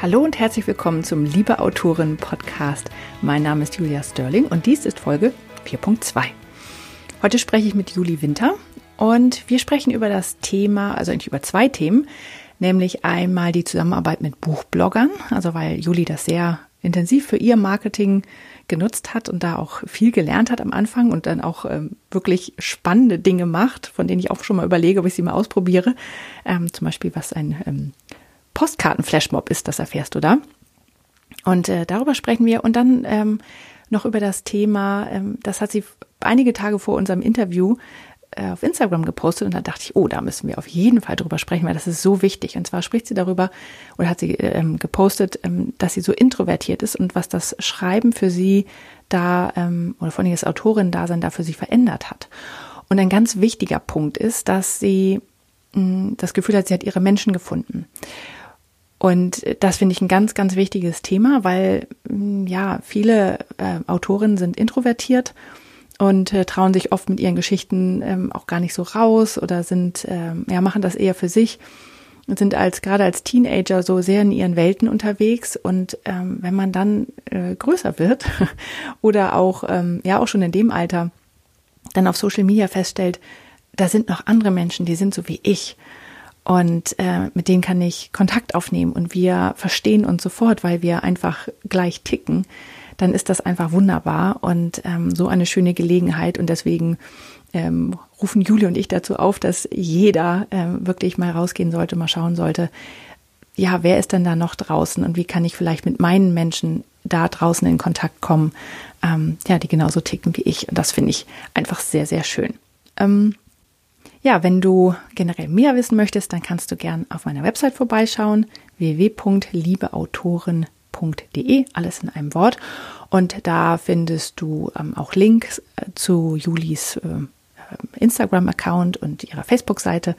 Hallo und herzlich willkommen zum Liebe Autorin Podcast. Mein Name ist Julia Sterling und dies ist Folge 4.2. Heute spreche ich mit Juli Winter und wir sprechen über das Thema, also eigentlich über zwei Themen, nämlich einmal die Zusammenarbeit mit Buchbloggern, also weil Juli das sehr intensiv für ihr Marketing genutzt hat und da auch viel gelernt hat am Anfang und dann auch ähm, wirklich spannende Dinge macht, von denen ich auch schon mal überlege, ob ich sie mal ausprobiere. Ähm, zum Beispiel, was ein ähm, Postkarten-Flashmob ist, das erfährst du da. Und äh, darüber sprechen wir und dann ähm, noch über das Thema, ähm, das hat sie einige Tage vor unserem Interview äh, auf Instagram gepostet und da dachte ich, oh, da müssen wir auf jeden Fall drüber sprechen, weil das ist so wichtig. Und zwar spricht sie darüber oder hat sie ähm, gepostet, ähm, dass sie so introvertiert ist und was das Schreiben für sie da ähm, oder vor allem das Autorin-Dasein da für sie verändert hat. Und ein ganz wichtiger Punkt ist, dass sie mh, mm, das Gefühl hat, sie hat ihre Menschen gefunden. Und das finde ich ein ganz, ganz wichtiges Thema, weil mm, ja, viele äh, Autorinnen sind introvertiert und äh, trauen sich oft mit ihren Geschichten ähm, auch gar nicht so raus oder sind, ähm, ja, machen das eher für sich und sind als gerade als Teenager so sehr in ihren Welten unterwegs. Und ähm, wenn man dann äh, größer wird oder auch, ähm, ja, auch schon in dem Alter dann auf Social Media feststellt, da sind noch andere Menschen, die sind so wie ich und äh, mit denen kann ich Kontakt aufnehmen und wir verstehen uns sofort, weil wir einfach gleich ticken, dann ist das einfach wunderbar und ähm, so eine schöne Gelegenheit. Und deswegen ähm, rufen Julie und ich dazu auf, dass jeder ähm, wirklich mal rausgehen sollte, mal schauen sollte, ja, wer ist denn da noch draußen und wie kann ich vielleicht mit meinen Menschen da draußen in Kontakt kommen, ähm, ja, die genauso ticken wie ich. Und das finde ich einfach sehr, sehr schön. Ähm, ja, wenn du generell mehr wissen möchtest, dann kannst du gern auf meiner Website vorbeischauen, www.liebeautoren.de, alles in einem Wort. Und da findest du ähm, auch Links äh, zu Julis äh, Instagram-Account und ihrer Facebook-Seite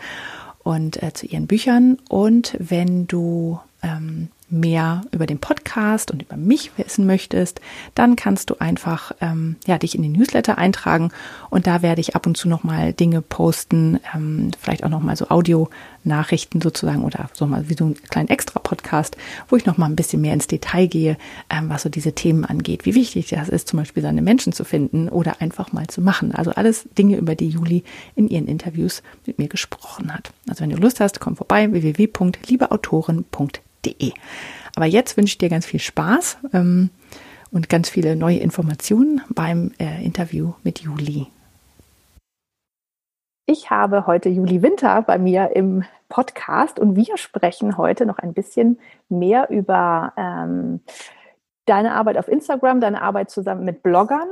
und äh, zu ihren Büchern. Und wenn du ähm, mehr über den Podcast und über mich wissen möchtest, dann kannst du einfach ähm, ja dich in den Newsletter eintragen und da werde ich ab und zu noch mal Dinge posten, ähm, vielleicht auch noch mal so Audio-Nachrichten sozusagen oder so mal wie so einen kleinen Extra-Podcast, wo ich noch mal ein bisschen mehr ins Detail gehe, ähm, was so diese Themen angeht, wie wichtig das ist, zum Beispiel seine Menschen zu finden oder einfach mal zu machen. Also alles Dinge, über die Juli in ihren Interviews mit mir gesprochen hat. Also wenn du Lust hast, komm vorbei www.liebeautoren.de www.ecom.de. Aber jetzt wünsche ich dir ganz viel Spaß ähm, und ganz viele neue Informationen beim äh, Interview mit Juli. Ich habe heute Juli Winter bei mir im Podcast und wir sprechen heute noch ein bisschen mehr über ähm, deine Arbeit auf Instagram, deine Arbeit zusammen mit Bloggern,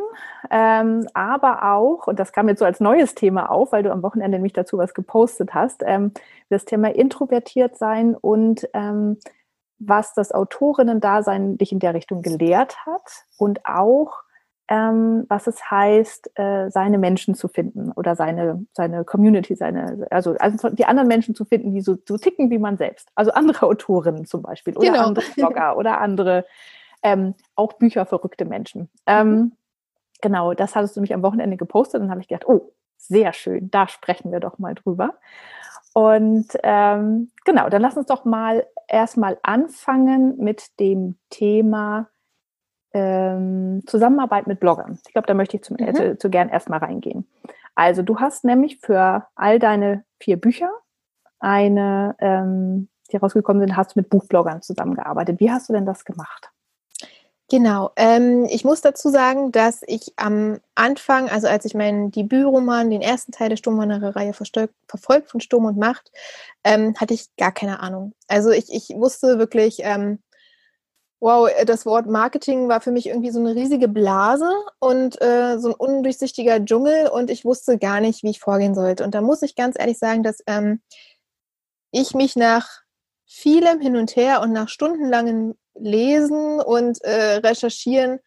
ähm, aber auch, und das kam jetzt so als neues Thema auf, weil du am Wochenende nämlich dazu was gepostet hast, ähm, das Thema introvertiert sein und ähm, was das Autorinnen-Dasein dich in der Richtung gelehrt hat und auch, ähm, was es heißt, äh, seine Menschen zu finden oder seine, seine Community, seine, also, also die anderen Menschen zu finden, die so, so ticken wie man selbst. Also andere Autorinnen zum Beispiel oder genau. andere Blogger oder andere, ähm, auch bücherverrückte Menschen. Ähm, mhm. genau, das hattest du mich am Wochenende gepostet und dann habe ich gedacht, oh, sehr schön, da sprechen wir doch mal drüber. Und ähm, genau, dann lass uns doch mal erstmal anfangen mit dem Thema ähm, Zusammenarbeit mit Bloggern. Ich glaube, da möchte ich zum, mhm. äh, zu gern erstmal reingehen. Also du hast nämlich für all deine vier Bücher eine, ähm, die rausgekommen sind, hast du mit Buchbloggern zusammengearbeitet. Wie hast du denn das gemacht? Genau. Ähm, ich muss dazu sagen, dass ich am Anfang, also als ich meinen Debütroman, den ersten Teil der Sturmwanderer-Reihe verfolgt von Sturm und Macht, ähm, hatte ich gar keine Ahnung. Also ich, ich wusste wirklich, ähm, wow, das Wort Marketing war für mich irgendwie so eine riesige Blase und äh, so ein undurchsichtiger Dschungel und ich wusste gar nicht, wie ich vorgehen sollte. Und da muss ich ganz ehrlich sagen, dass ähm, ich mich nach vielem Hin und Her und nach stundenlangen Lesen und äh, Recherchieren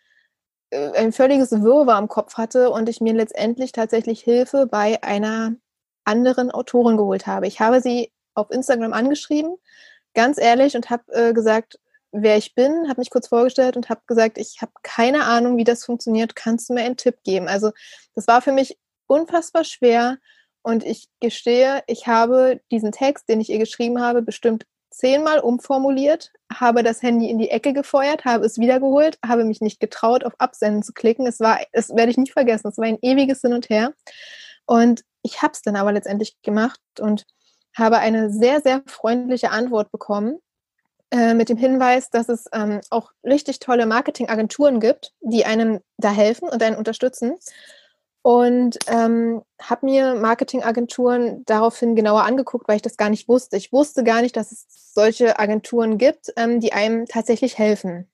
äh, ein völliges Wirrwarr im Kopf hatte und ich mir letztendlich tatsächlich Hilfe bei einer anderen Autorin geholt habe. Ich habe sie auf Instagram angeschrieben, ganz ehrlich, und habe äh, gesagt, wer ich bin, habe mich kurz vorgestellt und habe gesagt, ich habe keine Ahnung, wie das funktioniert. Kannst du mir einen Tipp geben? Also das war für mich unfassbar schwer und ich gestehe, ich habe diesen Text, den ich ihr geschrieben habe, bestimmt zehnmal umformuliert, habe das Handy in die Ecke gefeuert, habe es wiedergeholt, habe mich nicht getraut, auf Absenden zu klicken. Es war, das werde ich nicht vergessen, es war ein ewiges Hin und Her. Und ich habe es dann aber letztendlich gemacht und habe eine sehr, sehr freundliche Antwort bekommen äh, mit dem Hinweis, dass es ähm, auch richtig tolle Marketingagenturen gibt, die einem da helfen und einen unterstützen. Und ähm, habe mir Marketingagenturen daraufhin genauer angeguckt, weil ich das gar nicht wusste. Ich wusste gar nicht, dass es solche Agenturen gibt, ähm, die einem tatsächlich helfen.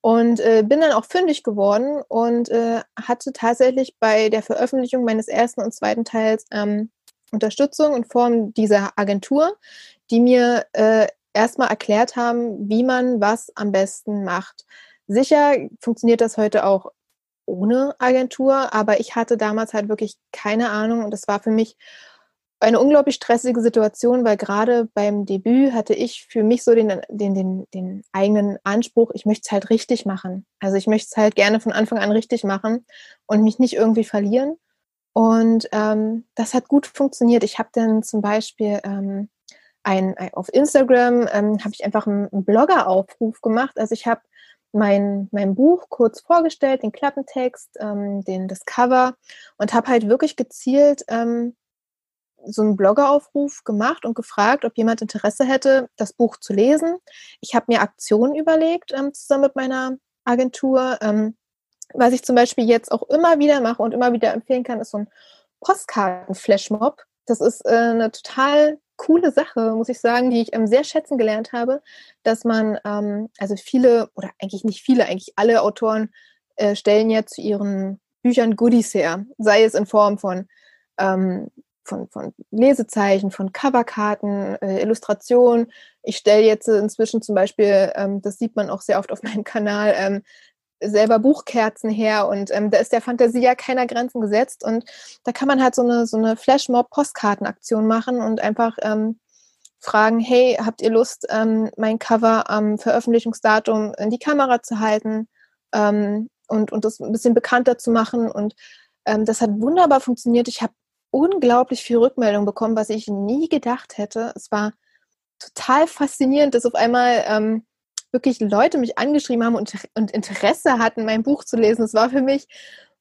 Und äh, bin dann auch fündig geworden und äh, hatte tatsächlich bei der Veröffentlichung meines ersten und zweiten Teils ähm, Unterstützung in Form dieser Agentur, die mir äh, erstmal erklärt haben, wie man was am besten macht. Sicher funktioniert das heute auch ohne Agentur, aber ich hatte damals halt wirklich keine Ahnung und es war für mich eine unglaublich stressige Situation, weil gerade beim Debüt hatte ich für mich so den, den, den, den eigenen Anspruch, ich möchte es halt richtig machen. Also ich möchte es halt gerne von Anfang an richtig machen und mich nicht irgendwie verlieren. Und ähm, das hat gut funktioniert. Ich habe dann zum Beispiel ähm, ein, auf Instagram ähm, habe ich einfach einen, einen Blogger-Aufruf gemacht. Also ich habe mein, mein Buch kurz vorgestellt, den Klappentext, ähm, den, das Cover und habe halt wirklich gezielt ähm, so einen Bloggeraufruf gemacht und gefragt, ob jemand Interesse hätte, das Buch zu lesen. Ich habe mir Aktionen überlegt, ähm, zusammen mit meiner Agentur. Ähm, was ich zum Beispiel jetzt auch immer wieder mache und immer wieder empfehlen kann, ist so ein Postkarten-Flashmob. Das ist äh, eine total coole Sache, muss ich sagen, die ich ähm, sehr schätzen gelernt habe, dass man, ähm, also viele, oder eigentlich nicht viele, eigentlich alle Autoren äh, stellen ja zu ihren Büchern Goodies her, sei es in Form von, ähm, von, von Lesezeichen, von Coverkarten, äh, Illustrationen. Ich stelle jetzt inzwischen zum Beispiel, ähm, das sieht man auch sehr oft auf meinem Kanal, ähm, selber Buchkerzen her und ähm, da ist der Fantasie ja keiner Grenzen gesetzt und da kann man halt so eine, so eine Flashmob-Postkartenaktion machen und einfach ähm, fragen, hey, habt ihr Lust, ähm, mein Cover am Veröffentlichungsdatum in die Kamera zu halten ähm, und, und das ein bisschen bekannter zu machen und ähm, das hat wunderbar funktioniert. Ich habe unglaublich viel Rückmeldung bekommen, was ich nie gedacht hätte. Es war total faszinierend, dass auf einmal ähm, wirklich Leute mich angeschrieben haben und, und Interesse hatten, mein Buch zu lesen. Das war für mich,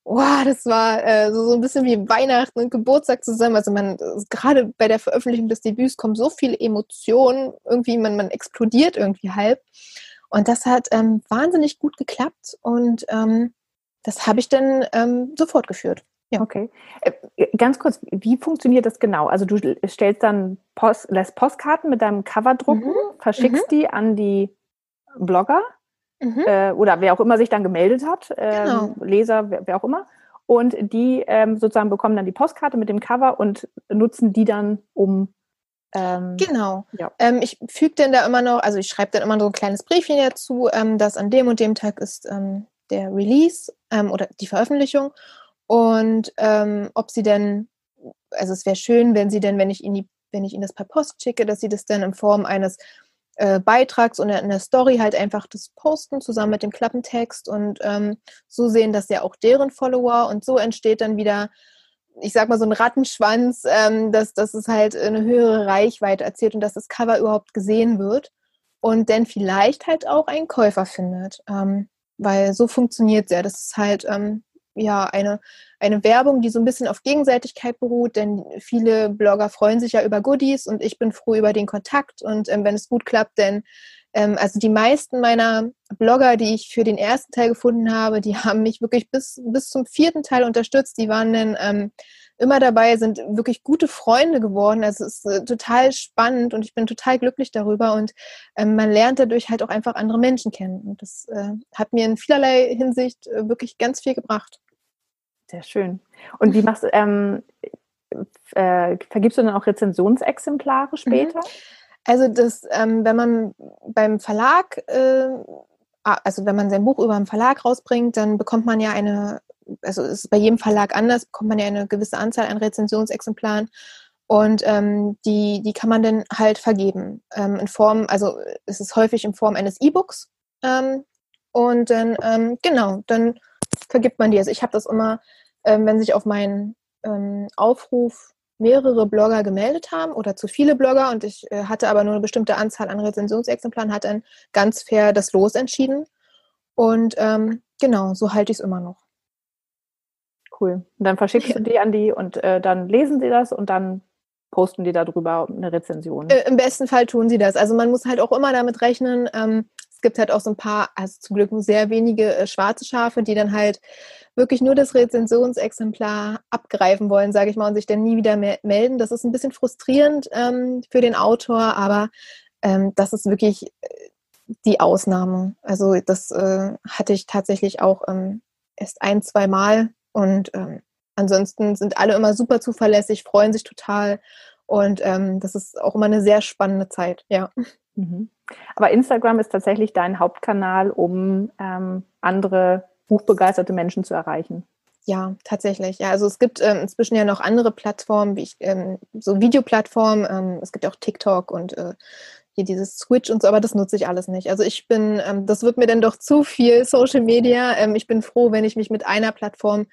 wow, das war äh, so, so ein bisschen wie Weihnachten und Geburtstag zusammen. Also man, gerade bei der Veröffentlichung des Debüts kommen so viele Emotionen, irgendwie, man, man explodiert irgendwie halb. Und das hat ähm, wahnsinnig gut geklappt und ähm, das habe ich dann ähm, so fortgeführt. Ja. Okay. Äh, ganz kurz, wie funktioniert das genau? Also du stellst dann Post, lässt Postkarten mit deinem Cover drucken, mhm. verschickst mhm. die an die Blogger mhm. äh, oder wer auch immer sich dann gemeldet hat, äh, genau. Leser, wer, wer, auch immer. Und die ähm, sozusagen bekommen dann die Postkarte mit dem Cover und nutzen die dann, um ähm, genau. Ja. Ähm, ich füge dann da immer noch, also ich schreibe dann immer so ein kleines Briefchen dazu, ähm, dass an dem und dem Tag ist ähm, der Release ähm, oder die Veröffentlichung und ähm, ob sie denn, also es wäre schön, wenn sie denn, wenn ich ihnen die, wenn ich ihnen das per Post schicke, dass sie das dann in Form eines äh, Beitrags und in der Story halt einfach das posten zusammen mit dem Klappentext und ähm, so sehen das ja auch deren Follower und so entsteht dann wieder, ich sag mal so ein Rattenschwanz, ähm, dass, dass es halt eine höhere Reichweite erzielt und dass das Cover überhaupt gesehen wird und dann vielleicht halt auch einen Käufer findet. Ähm, weil so funktioniert es ja. Das ist halt ähm, ja eine, eine Werbung, die so ein bisschen auf Gegenseitigkeit beruht, denn viele Blogger freuen sich ja über Goodies und ich bin froh über den Kontakt und ähm, wenn es gut klappt, denn ähm, also die meisten meiner Blogger, die ich für den ersten Teil gefunden habe, die haben mich wirklich bis, bis zum vierten Teil unterstützt. Die waren dann ähm, immer dabei, sind wirklich gute Freunde geworden. Also es ist äh, total spannend und ich bin total glücklich darüber und ähm, man lernt dadurch halt auch einfach andere Menschen kennen. Und das äh, hat mir in vielerlei Hinsicht äh, wirklich ganz viel gebracht. Sehr schön. Und wie machst du, ähm, äh, vergibst du dann auch Rezensionsexemplare mhm. später? Also das, ähm, wenn man beim Verlag, äh, also wenn man sein Buch über einen Verlag rausbringt, dann bekommt man ja eine, also es ist bei jedem Verlag anders, bekommt man ja eine gewisse Anzahl an Rezensionsexemplaren und ähm, die, die kann man dann halt vergeben ähm, in Form, also es ist häufig in Form eines E-Books ähm, und dann, ähm, genau, dann vergibt man die. Also ich habe das immer, ähm, wenn sich auf meinen ähm, Aufruf mehrere Blogger gemeldet haben oder zu viele Blogger und ich äh, hatte aber nur eine bestimmte Anzahl an Rezensionsexemplaren, hat dann ganz fair das Los entschieden. Und genau, so halte ich es immer noch. Cool. Und dann verschickst du die an die und äh, dann lesen sie das und dann posten die darüber eine Rezension. Äh, Im besten Fall tun sie das. Also man muss halt auch immer damit rechnen, ähm, es gibt halt auch so ein paar, also zum Glück sehr wenige äh, schwarze Schafe, die dann halt wirklich nur das Rezensionsexemplar abgreifen wollen, sage ich mal, und sich dann nie wieder melden. Das ist ein bisschen frustrierend ähm, für den Autor, aber ähm, das ist wirklich äh, die Ausnahme. Also das äh, hatte ich tatsächlich auch ähm, erst ein, zwei Mal und ähm, ansonsten sind alle immer super zuverlässig, freuen sich total und ähm, das ist auch immer eine sehr spannende Zeit, ja. Mhm. Aber Instagram ist tatsächlich dein Hauptkanal, um ähm, andere buchbegeisterte Menschen zu erreichen. Ja, tatsächlich. Ja, also es gibt ähm, inzwischen ja noch andere Plattformen, wie ich, ähm, so Videoplattformen. Ähm, es gibt ja auch TikTok und äh, hier dieses Switch und so, aber das nutze ich alles nicht. Also ich bin, ähm, das wird mir dann doch zu viel Social Media. Ähm, ich bin froh, wenn ich mich mit einer Plattform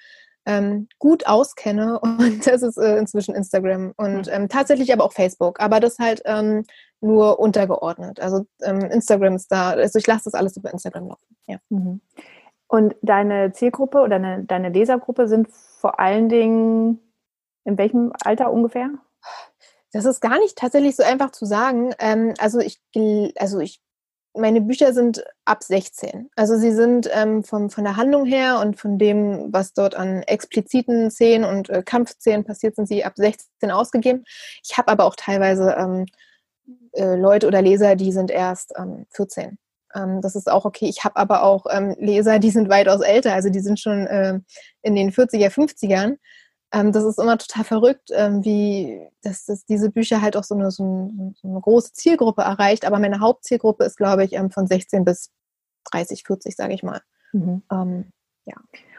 ähm, gut auskenne und das ist äh, inzwischen Instagram und ähm, tatsächlich aber auch Facebook, aber das halt ähm, nur untergeordnet. Also ähm, Instagram ist da, also ich lasse das alles über Instagram laufen. Ja. Mhm. Und deine Zielgruppe oder deine, deine Lesergruppe sind vor allen Dingen in welchem Alter ungefähr? Das ist gar nicht tatsächlich so einfach zu sagen. Ähm, also ich, also ich meine Bücher sind ab 16. Also sie sind ähm, vom, von der Handlung her und von dem, was dort an expliziten Szenen und äh, Kampfszenen passiert, sind sie ab 16 ausgegeben. Ich habe aber auch teilweise ähm, äh, Leute oder Leser, die sind erst ähm, 14. Ähm, das ist auch okay. Ich habe aber auch ähm, Leser, die sind weitaus älter, also die sind schon äh, in den 40er, 50ern. Ähm, das ist immer total verrückt, ähm, wie dass, dass diese Bücher halt auch so eine, so, eine, so eine, große Zielgruppe erreicht. Aber meine Hauptzielgruppe ist, glaube ich, ähm, von 16 bis 30, 40, sage ich mal. Mhm. Ähm, ja.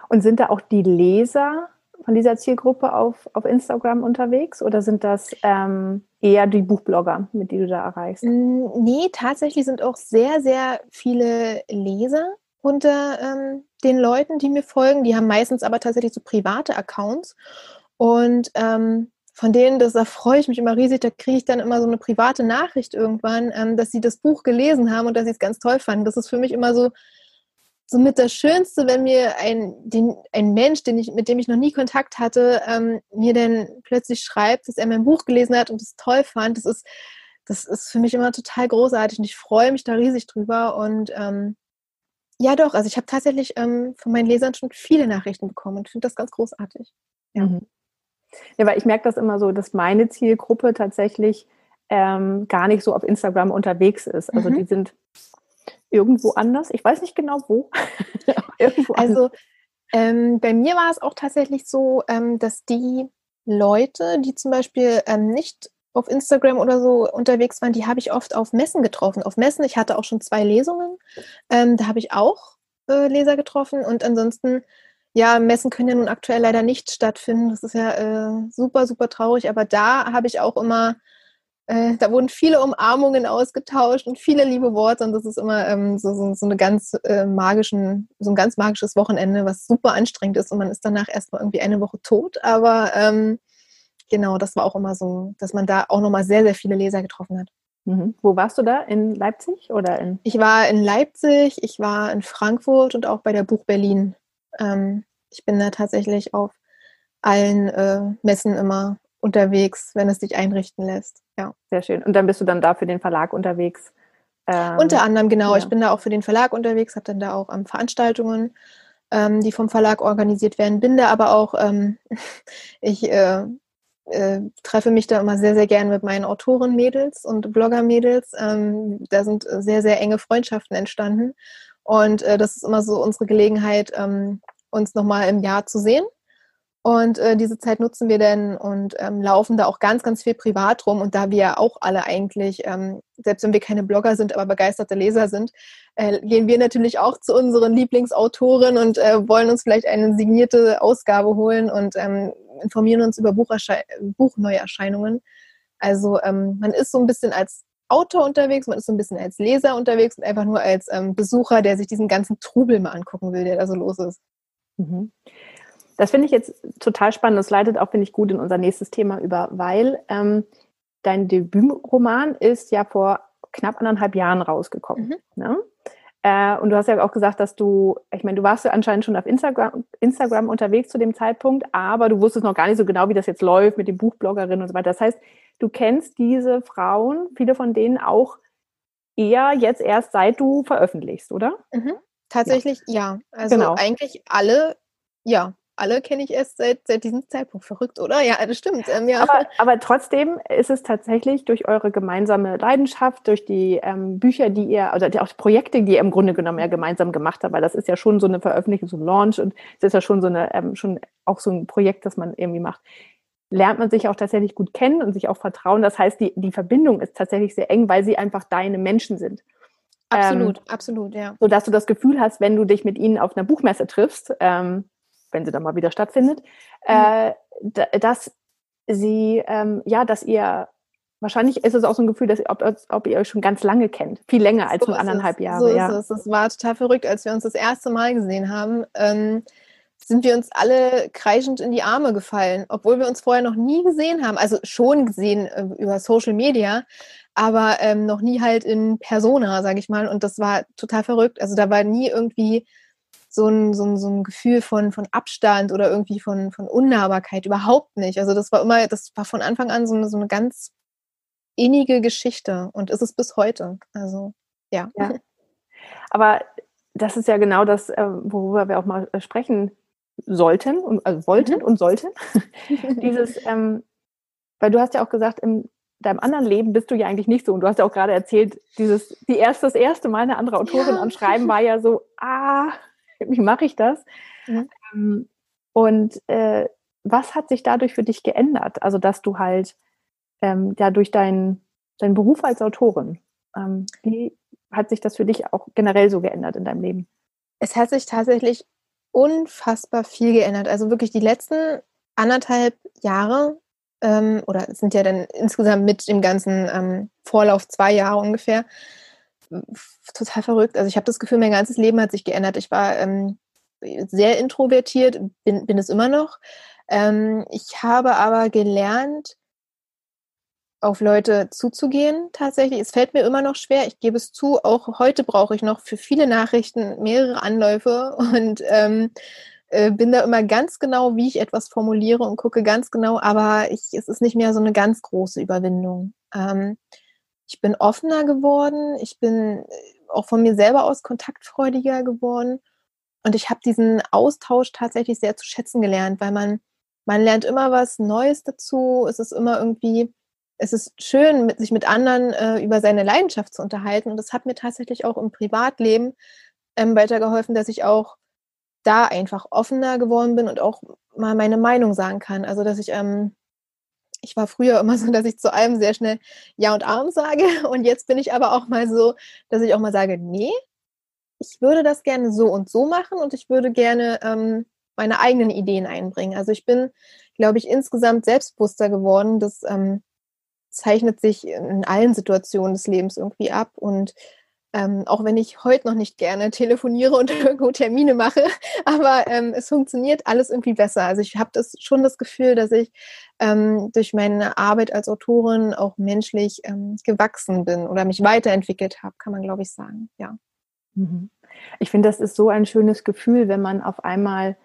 Und sind da auch die Leser von dieser Zielgruppe auf, auf Instagram unterwegs oder sind das ähm, eher die Buchblogger, mit die du da erreichst? Nee, tatsächlich sind auch sehr, sehr viele Leser unter ähm, den Leuten, die mir folgen. Die haben meistens aber tatsächlich so private Accounts. Und ähm, von denen, das, da freue ich mich immer riesig, da kriege ich dann immer so eine private Nachricht irgendwann, ähm, dass sie das Buch gelesen haben und dass sie es ganz toll fanden. Das ist für mich immer so, mit das Schönste, wenn mir ein, den, ein Mensch, den ich, mit dem ich noch nie Kontakt hatte, ähm, mir dann plötzlich schreibt, dass er mein Buch gelesen hat und es toll fand. Das ist, das ist für mich immer total großartig und ich freue mich da riesig drüber. Und ähm, ja, doch. Also ich habe tatsächlich ähm, von meinen Lesern schon viele Nachrichten bekommen und finde das ganz großartig. Ja. Mhm. ja, weil ich merke das immer so, dass meine Zielgruppe tatsächlich ähm, gar nicht so auf Instagram unterwegs ist. Also mhm. die sind irgendwo anders. Ich weiß nicht genau wo. also ähm, bei mir war es auch tatsächlich so, ähm, dass die Leute, die zum Beispiel ähm, nicht auf Instagram oder so unterwegs waren, die habe ich oft auf Messen getroffen. Auf Messen, ich hatte auch schon zwei Lesungen, ähm, da habe ich auch äh, Leser getroffen. Und ansonsten, ja, Messen können ja nun aktuell leider nicht stattfinden. Das ist ja äh, super, super traurig, aber da habe ich auch immer, äh, da wurden viele Umarmungen ausgetauscht und viele liebe Worte. Und das ist immer ähm, so, so, so, eine ganz äh, magischen, so ein ganz magisches Wochenende, was super anstrengend ist. Und man ist danach erstmal irgendwie eine Woche tot, aber ähm, genau, das war auch immer so, dass man da auch nochmal sehr, sehr viele Leser getroffen hat. Mhm. Wo warst du da? In Leipzig oder in? Ich war in Leipzig, ich war in Frankfurt und auch bei der Buch Berlin. Ähm, ich bin da tatsächlich auf allen äh, Messen immer unterwegs, wenn es sich einrichten lässt. Ja. Sehr schön. Und dann bist du dann da für den Verlag unterwegs? Ähm, Unter anderem, genau. Ja. Ich bin da auch für den Verlag unterwegs, habe dann da auch ähm, Veranstaltungen, ähm, die vom Verlag organisiert werden. Bin da aber auch, ähm, ich äh, äh, treffe mich da immer sehr, sehr gern mit meinen Autoren-Mädels und Blogger-Mädels. Ähm, da sind sehr, sehr enge Freundschaften entstanden. Und äh, das ist immer so unsere Gelegenheit, ähm, uns nochmal im Jahr zu sehen. Und äh, diese Zeit nutzen wir dann und ähm, laufen da auch ganz, ganz viel privat rum. Und da wir ja auch alle eigentlich, ähm, selbst wenn wir keine Blogger sind, aber begeisterte Leser sind, äh, gehen wir natürlich auch zu unseren Lieblingsautoren und äh, wollen uns vielleicht eine signierte Ausgabe holen und ähm, informieren uns über Buchneuerscheinungen. Also ähm, man ist so ein bisschen als Autor unterwegs, man ist so ein bisschen als Leser unterwegs und einfach nur als ähm, Besucher, der sich diesen ganzen Trubel mal angucken will, der da so los ist. Mhm. Das finde ich jetzt total spannend. Das leitet auch, finde ich, gut in unser nächstes Thema über, weil ähm, dein Debütroman ist ja vor knapp anderthalb Jahren rausgekommen. Mhm. Ne? Äh, und du hast ja auch gesagt, dass du, ich meine, du warst ja anscheinend schon auf Instagram, Instagram unterwegs zu dem Zeitpunkt, aber du wusstest noch gar nicht so genau, wie das jetzt läuft mit den Buchbloggerinnen und so weiter. Das heißt, du kennst diese Frauen, viele von denen auch eher jetzt erst seit du veröffentlichst, oder? Mhm. Tatsächlich ja. ja. Also genau. eigentlich alle, ja, alle kenne ich erst seit, seit diesem Zeitpunkt. Verrückt, oder? Ja, das stimmt. Ähm, ja. Aber, aber trotzdem ist es tatsächlich durch eure gemeinsame Leidenschaft, durch die ähm, Bücher, die ihr, oder die, auch die Projekte, die ihr im Grunde genommen ja gemeinsam gemacht habt, weil das ist ja schon so eine Veröffentlichung, so ein Launch und es ist ja schon so eine, ähm, schon auch so ein Projekt, das man irgendwie macht lernt man sich auch tatsächlich gut kennen und sich auch vertrauen. Das heißt, die, die Verbindung ist tatsächlich sehr eng, weil sie einfach deine Menschen sind. Absolut, ähm, absolut, ja. So dass du das Gefühl hast, wenn du dich mit ihnen auf einer Buchmesse triffst, ähm, wenn sie dann mal wieder stattfindet, mhm. äh, dass sie, ähm, ja, dass ihr Wahrscheinlich ist es auch so ein Gefühl, dass ob, ob ihr euch schon ganz lange kennt. Viel länger als so nur anderthalb Jahre. So ja. ist es. Es war total verrückt, als wir uns das erste Mal gesehen haben. Ähm, sind wir uns alle kreischend in die Arme gefallen, obwohl wir uns vorher noch nie gesehen haben. Also schon gesehen äh, über Social Media, aber ähm, noch nie halt in Persona, sage ich mal. Und das war total verrückt. Also da war nie irgendwie so ein, so ein, so ein Gefühl von, von Abstand oder irgendwie von, von Unnahbarkeit. Überhaupt nicht. Also das war immer, das war von Anfang an so eine, so eine ganz innige Geschichte und ist es bis heute. Also ja. ja. Aber das ist ja genau das, äh, worüber wir auch mal äh, sprechen sollten, und, also wollten mhm. und sollten. Dieses, ähm, weil du hast ja auch gesagt, in deinem anderen Leben bist du ja eigentlich nicht so. Und du hast ja auch gerade erzählt, dieses, die erste, das erste Mal eine andere Autorin ja. anschreiben war ja so, ah, wie mache ich das? Mhm. Ähm, und äh, was hat sich dadurch für dich geändert? Also, dass du halt ähm, ja durch deinen dein Beruf als Autorin, ähm, wie hat sich das für dich auch generell so geändert in deinem Leben? Es hat sich tatsächlich unfassbar viel geändert. Also wirklich die letzten anderthalb Jahre ähm, oder sind ja dann insgesamt mit dem ganzen ähm, Vorlauf zwei Jahre ungefähr. Total verrückt. Also ich habe das Gefühl, mein ganzes Leben hat sich geändert. Ich war ähm, sehr introvertiert, bin, bin es immer noch. Ähm, ich habe aber gelernt, auf Leute zuzugehen tatsächlich. Es fällt mir immer noch schwer, ich gebe es zu, auch heute brauche ich noch für viele Nachrichten mehrere Anläufe und ähm, äh, bin da immer ganz genau, wie ich etwas formuliere und gucke ganz genau, aber ich, es ist nicht mehr so eine ganz große Überwindung. Ähm, ich bin offener geworden, ich bin äh, auch von mir selber aus kontaktfreudiger geworden und ich habe diesen Austausch tatsächlich sehr zu schätzen gelernt, weil man, man lernt immer was Neues dazu, es ist immer irgendwie es ist schön, mit, sich mit anderen äh, über seine Leidenschaft zu unterhalten. Und das hat mir tatsächlich auch im Privatleben ähm, weitergeholfen, dass ich auch da einfach offener geworden bin und auch mal meine Meinung sagen kann. Also, dass ich, ähm, ich war früher immer so, dass ich zu allem sehr schnell Ja und Arm sage. Und jetzt bin ich aber auch mal so, dass ich auch mal sage, nee, ich würde das gerne so und so machen und ich würde gerne ähm, meine eigenen Ideen einbringen. Also ich bin, glaube ich, insgesamt selbstbewusster geworden, dass ähm, zeichnet sich in allen Situationen des Lebens irgendwie ab. Und ähm, auch wenn ich heute noch nicht gerne telefoniere und irgendwo Termine mache, aber ähm, es funktioniert alles irgendwie besser. Also ich habe das schon das Gefühl, dass ich ähm, durch meine Arbeit als Autorin auch menschlich ähm, gewachsen bin oder mich weiterentwickelt habe, kann man glaube ich sagen. Ja. Mhm. Ich finde, das ist so ein schönes Gefühl, wenn man auf einmal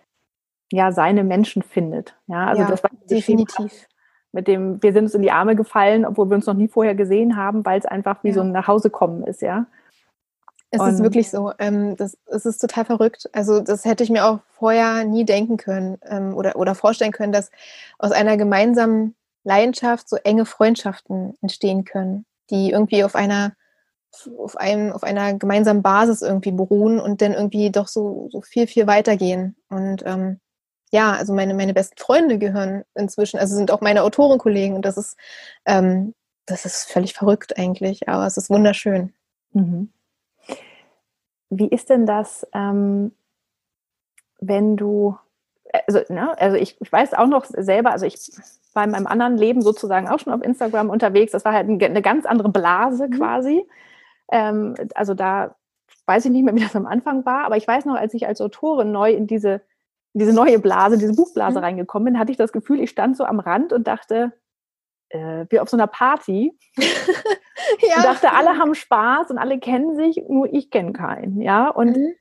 ja seine Menschen findet. Ja, also ja, das war definitiv mit dem, wir sind uns in die Arme gefallen, obwohl wir uns noch nie vorher gesehen haben, weil es einfach wie ja. so ein Nachhausekommen ist, ja. Es und ist wirklich so. Ähm, das, es ist total verrückt. Also das hätte ich mir auch vorher nie denken können ähm, oder, oder vorstellen können, dass aus einer gemeinsamen Leidenschaft so enge Freundschaften entstehen können, die irgendwie auf einer auf einem auf einer gemeinsamen Basis irgendwie beruhen und dann irgendwie doch so so viel viel weitergehen und ähm, ja, also meine, meine besten Freunde gehören inzwischen, also sind auch meine Autorenkollegen und das ist, ähm, das ist völlig verrückt eigentlich, aber es ist wunderschön. Mhm. Wie ist denn das, ähm, wenn du, also, ne, also ich, ich weiß auch noch selber, also ich war in meinem anderen Leben sozusagen auch schon auf Instagram unterwegs, das war halt eine ganz andere Blase mhm. quasi. Ähm, also da weiß ich nicht mehr, wie das am Anfang war, aber ich weiß noch, als ich als Autorin neu in diese diese neue Blase, diese Buchblase mhm. reingekommen bin, hatte ich das Gefühl, ich stand so am Rand und dachte, äh, wie auf so einer Party. ja. Und dachte, alle haben Spaß und alle kennen sich, nur ich kenne keinen. Ja, und mhm.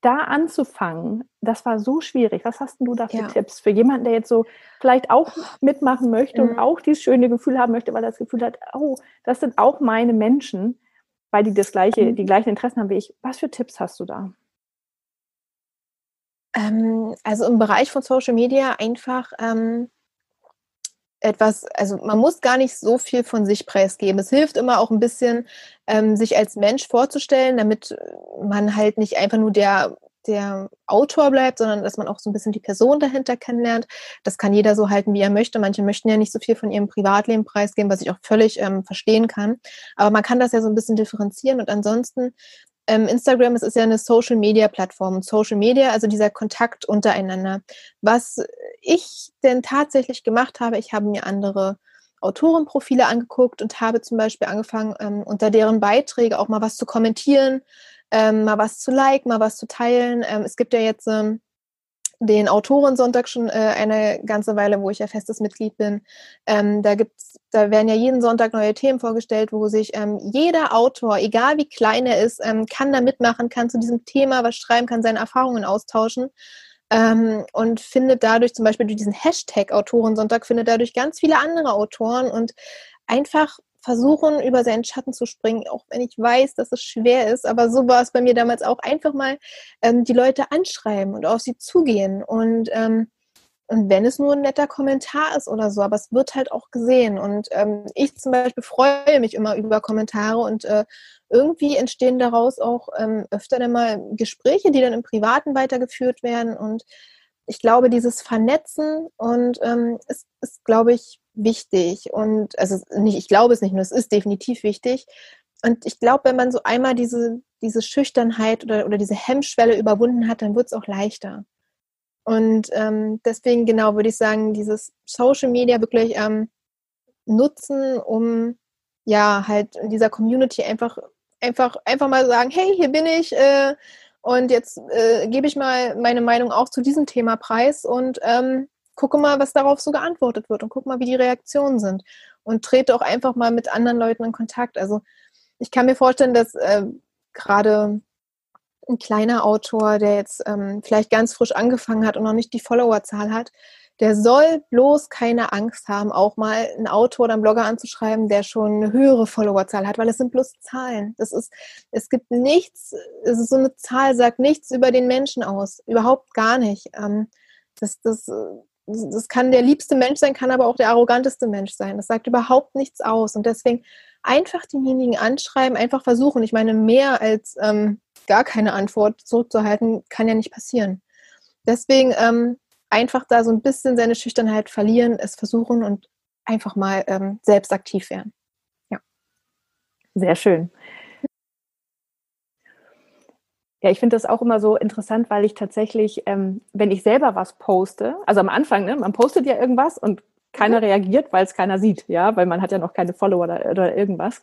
da anzufangen, das war so schwierig. Was hast du da für ja. Tipps für jemanden, der jetzt so vielleicht auch mitmachen möchte mhm. und auch dieses schöne Gefühl haben möchte, weil er das Gefühl hat, oh, das sind auch meine Menschen, weil die das gleiche, mhm. die gleichen Interessen haben wie ich. Was für Tipps hast du da? Ähm, also im Bereich von Social Media einfach ähm, etwas, also man muss gar nicht so viel von sich preisgeben. Es hilft immer auch ein bisschen, ähm, sich als Mensch vorzustellen, damit man halt nicht einfach nur der, der Autor bleibt, sondern dass man auch so ein bisschen die Person dahinter kennenlernt. Das kann jeder so halten, wie er möchte. Manche möchten ja nicht so viel von ihrem Privatleben preisgeben, was ich auch völlig ähm, verstehen kann. Aber man kann das ja so ein bisschen differenzieren und ansonsten Instagram, es ist ja eine Social Media Plattform. Social Media, also dieser Kontakt untereinander. Was ich denn tatsächlich gemacht habe, ich habe mir andere Autorenprofile angeguckt und habe zum Beispiel angefangen, ähm, unter deren Beiträge auch mal was zu kommentieren, ähm, mal was zu liken, mal was zu teilen. Ähm, es gibt ja jetzt ähm, den Autorensonntag schon äh, eine ganze Weile, wo ich ja festes Mitglied bin. Ähm, da gibt's, da werden ja jeden Sonntag neue Themen vorgestellt, wo sich ähm, jeder Autor, egal wie klein er ist, ähm, kann da mitmachen, kann zu diesem Thema was schreiben, kann seine Erfahrungen austauschen. Ähm, und findet dadurch zum Beispiel durch diesen Hashtag Autorensonntag, findet dadurch ganz viele andere Autoren und einfach versuchen, über seinen Schatten zu springen, auch wenn ich weiß, dass es schwer ist. Aber so war es bei mir damals auch. Einfach mal ähm, die Leute anschreiben und auf sie zugehen. Und, ähm, und wenn es nur ein netter Kommentar ist oder so, aber es wird halt auch gesehen. Und ähm, ich zum Beispiel freue mich immer über Kommentare und äh, irgendwie entstehen daraus auch ähm, öfter dann mal Gespräche, die dann im Privaten weitergeführt werden. Und ich glaube, dieses Vernetzen und ähm, ist, ist glaube ich, wichtig. Und also nicht, ich glaube es nicht nur, es ist definitiv wichtig. Und ich glaube, wenn man so einmal diese, diese Schüchternheit oder, oder diese Hemmschwelle überwunden hat, dann wird es auch leichter. Und ähm, deswegen genau würde ich sagen, dieses Social Media wirklich ähm, nutzen, um ja halt in dieser Community einfach einfach einfach mal sagen, hey, hier bin ich äh, und jetzt äh, gebe ich mal meine Meinung auch zu diesem Thema preis und ähm, gucke mal, was darauf so geantwortet wird und guck mal, wie die Reaktionen sind. Und trete auch einfach mal mit anderen Leuten in Kontakt. Also ich kann mir vorstellen, dass äh, gerade ein kleiner Autor, der jetzt ähm, vielleicht ganz frisch angefangen hat und noch nicht die Followerzahl hat, der soll bloß keine Angst haben, auch mal einen Autor oder einen Blogger anzuschreiben, der schon eine höhere Followerzahl hat, weil es sind bloß Zahlen. Das ist, es gibt nichts, es ist so eine Zahl sagt nichts über den Menschen aus, überhaupt gar nicht. Ähm, das, das, das kann der liebste Mensch sein, kann aber auch der arroganteste Mensch sein. Das sagt überhaupt nichts aus. Und deswegen einfach denjenigen anschreiben, einfach versuchen. Ich meine, mehr als ähm, gar keine Antwort zurückzuhalten, kann ja nicht passieren. Deswegen ähm, einfach da so ein bisschen seine Schüchternheit verlieren, es versuchen und einfach mal ähm, selbst aktiv werden. Ja. Sehr schön. Ja, ich finde das auch immer so interessant, weil ich tatsächlich, ähm, wenn ich selber was poste, also am Anfang, ne, man postet ja irgendwas und keiner mhm. reagiert, weil es keiner sieht, ja, weil man hat ja noch keine Follower oder, oder irgendwas.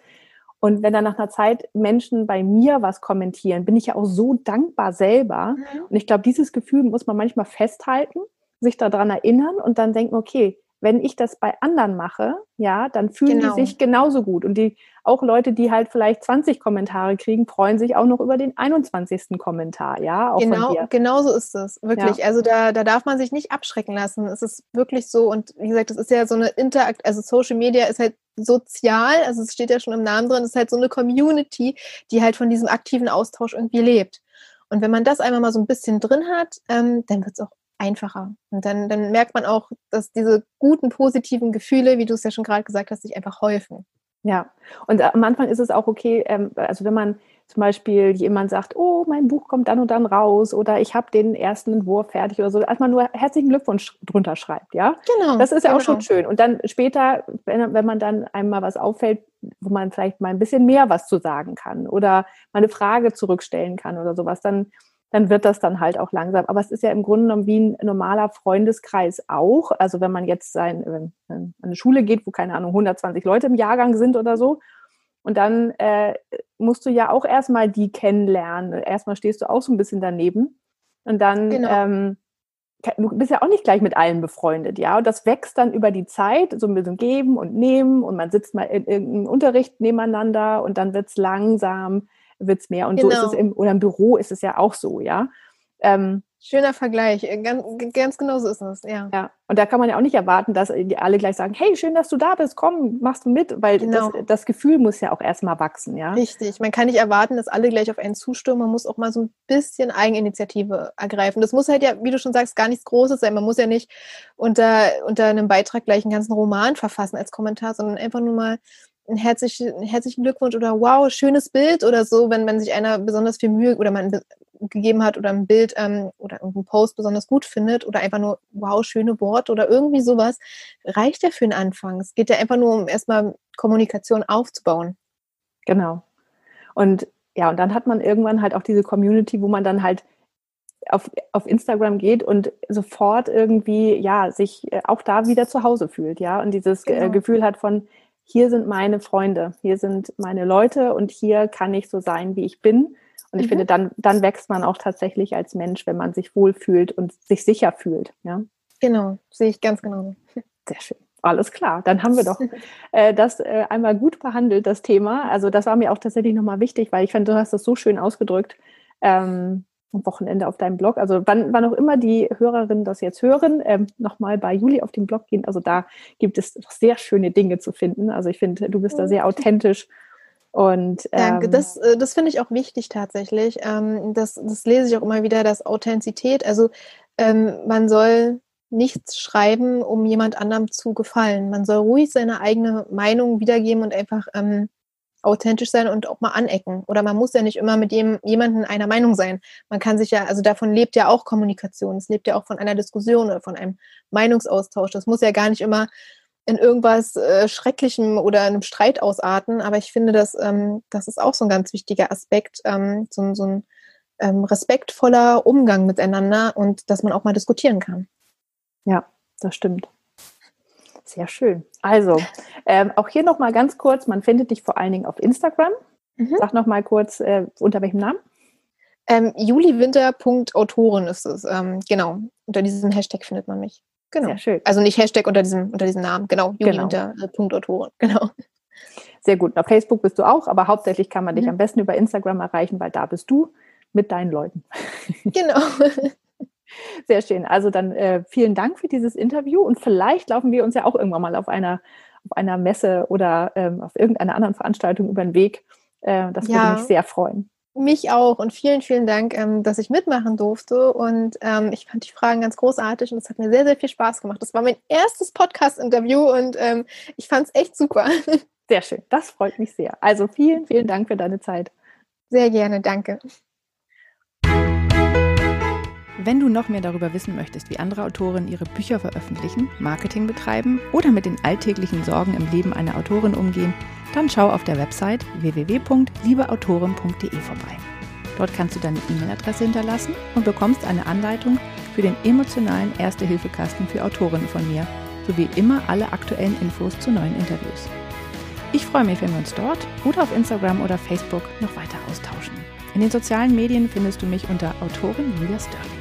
Und wenn dann nach einer Zeit Menschen bei mir was kommentieren, bin ich ja auch so dankbar selber. Mhm. Und ich glaube, dieses Gefühl muss man manchmal festhalten, sich daran erinnern und dann denken, okay, wenn ich das bei anderen mache, ja, dann fühlen genau. die sich genauso gut. Und die, auch Leute, die halt vielleicht 20 Kommentare kriegen, freuen sich auch noch über den 21. Kommentar, ja. Auch genau, genau so ist es, wirklich. Ja. Also da, da darf man sich nicht abschrecken lassen. Es ist wirklich so. Und wie gesagt, es ist ja so eine Interakt, also Social Media ist halt sozial, also es steht ja schon im Namen drin, es ist halt so eine Community, die halt von diesem aktiven Austausch irgendwie lebt. Und wenn man das einmal mal so ein bisschen drin hat, ähm, dann wird es auch einfacher. Und dann, dann merkt man auch, dass diese guten, positiven Gefühle, wie du es ja schon gerade gesagt hast, sich einfach häufen. Ja, und am Anfang ist es auch okay, ähm, also wenn man zum Beispiel jemand sagt, oh, mein Buch kommt dann und dann raus oder ich habe den ersten Entwurf fertig oder so, als man nur herzlichen Glückwunsch drunter schreibt, ja? Genau. Das ist ja genau. auch schon genau. schön. Und dann später, wenn, wenn man dann einmal was auffällt, wo man vielleicht mal ein bisschen mehr was zu sagen kann oder mal eine Frage zurückstellen kann oder sowas, dann dann wird das dann halt auch langsam. Aber es ist ja im Grunde genommen wie ein normaler Freundeskreis auch. Also wenn man jetzt sein, an eine Schule geht, wo keine Ahnung 120 Leute im Jahrgang sind oder so, und dann äh, musst du ja auch erstmal die kennenlernen. Erstmal stehst du auch so ein bisschen daneben. Und dann genau. ähm, du bist ja auch nicht gleich mit allen befreundet, ja. Und das wächst dann über die Zeit, so ein bisschen geben und nehmen und man sitzt mal in irgendeinem Unterricht nebeneinander und dann wird es langsam, wird es mehr. Und genau. so ist es genau. im, oder im Büro ist es ja auch so, ja. Ähm, Schöner Vergleich, äh, ganz, ganz genau so ist es, ja. Ja, und da kann man ja auch nicht erwarten, dass die alle gleich sagen, hey, schön, dass du da bist, komm, machst du mit, weil genau. das, das, Gefühl muss ja auch erstmal wachsen, ja. Richtig, man kann nicht erwarten, dass alle gleich auf einen zustürmen, man muss auch mal so ein bisschen Eigeninitiative ergreifen. Das muss halt ja, wie du schon sagst, gar nichts Großes sein, man muss ja nicht unter, unter einem Beitrag gleich einen ganzen Roman verfassen als Kommentar, sondern einfach nur mal einen herzlichen, Glückwunsch oder wow, schönes Bild oder so, wenn, wenn sich einer besonders viel Mühe oder man gegeben hat oder ein Bild ähm, oder irgendein Post besonders gut findet oder einfach nur wow, schöne Worte oder irgendwie sowas, reicht ja für den Anfang. Es geht ja einfach nur um erstmal Kommunikation aufzubauen. Genau. Und ja, und dann hat man irgendwann halt auch diese Community, wo man dann halt auf, auf Instagram geht und sofort irgendwie, ja, sich äh, auch da wieder zu Hause fühlt, ja, und dieses genau. Gefühl hat von, hier sind meine Freunde, hier sind meine Leute und hier kann ich so sein, wie ich bin. Und ich mhm. finde, dann, dann wächst man auch tatsächlich als Mensch, wenn man sich wohlfühlt und sich sicher fühlt. Ja? Genau, sehe ich ganz genau. Sehr schön. Alles klar, dann haben wir doch äh, das äh, einmal gut behandelt, das Thema. Also das war mir auch tatsächlich nochmal wichtig, weil ich finde, du hast das so schön ausgedrückt. Ähm, am Wochenende auf deinem Blog. Also wann, wann auch immer die Hörerinnen das jetzt hören, ähm, nochmal bei Juli auf den Blog gehen. Also da gibt es doch sehr schöne Dinge zu finden. Also ich finde, du bist da sehr authentisch. Und, ähm, Danke, das, äh, das finde ich auch wichtig tatsächlich. Ähm, das, das lese ich auch immer wieder, dass Authentizität, also ähm, man soll nichts schreiben, um jemand anderem zu gefallen. Man soll ruhig seine eigene Meinung wiedergeben und einfach ähm, authentisch sein und auch mal anecken. Oder man muss ja nicht immer mit dem, jemandem einer Meinung sein. Man kann sich ja, also davon lebt ja auch Kommunikation. Es lebt ja auch von einer Diskussion oder von einem Meinungsaustausch. Das muss ja gar nicht immer in irgendwas äh, Schrecklichem oder einem Streit ausarten. Aber ich finde, dass, ähm, das ist auch so ein ganz wichtiger Aspekt, ähm, so, so ein ähm, respektvoller Umgang miteinander und dass man auch mal diskutieren kann. Ja, das stimmt. Sehr schön. Also, ähm, auch hier nochmal ganz kurz, man findet dich vor allen Dingen auf Instagram. Mhm. Sag nochmal kurz, äh, unter welchem Namen? Ähm, juliwinter.autoren ist es. Ähm, genau, unter diesem Hashtag findet man mich. Genau. Sehr schön. Also nicht Hashtag unter diesem, unter diesem Namen, genau, juliwinter.autoren, genau. genau. Sehr gut. Auf Facebook bist du auch, aber hauptsächlich kann man dich mhm. am besten über Instagram erreichen, weil da bist du mit deinen Leuten. Genau. Sehr schön. Also dann äh, vielen Dank für dieses Interview und vielleicht laufen wir uns ja auch irgendwann mal auf einer, auf einer Messe oder ähm, auf irgendeiner anderen Veranstaltung über den Weg. Äh, das ja, würde mich sehr freuen. Mich auch und vielen, vielen Dank, ähm, dass ich mitmachen durfte. Und ähm, ich fand die Fragen ganz großartig und es hat mir sehr, sehr viel Spaß gemacht. Das war mein erstes Podcast-Interview und ähm, ich fand es echt super. Sehr schön, das freut mich sehr. Also vielen, vielen Dank für deine Zeit. Sehr gerne, danke. Wenn du noch mehr darüber wissen möchtest, wie andere Autoren ihre Bücher veröffentlichen, Marketing betreiben oder mit den alltäglichen Sorgen im Leben einer Autorin umgehen, dann schau auf der Website www.liebeautorin.de vorbei. Dort kannst du deine E-Mail-Adresse hinterlassen und bekommst eine Anleitung für den emotionalen Erste-Hilfe-Kasten für Autorinnen von mir, sowie immer alle aktuellen Infos zu neuen Interviews. Ich freue mich, wenn wir uns dort oder auf Instagram oder Facebook noch weiter austauschen. In den sozialen Medien findest du mich unter Autorin Julia Sterling.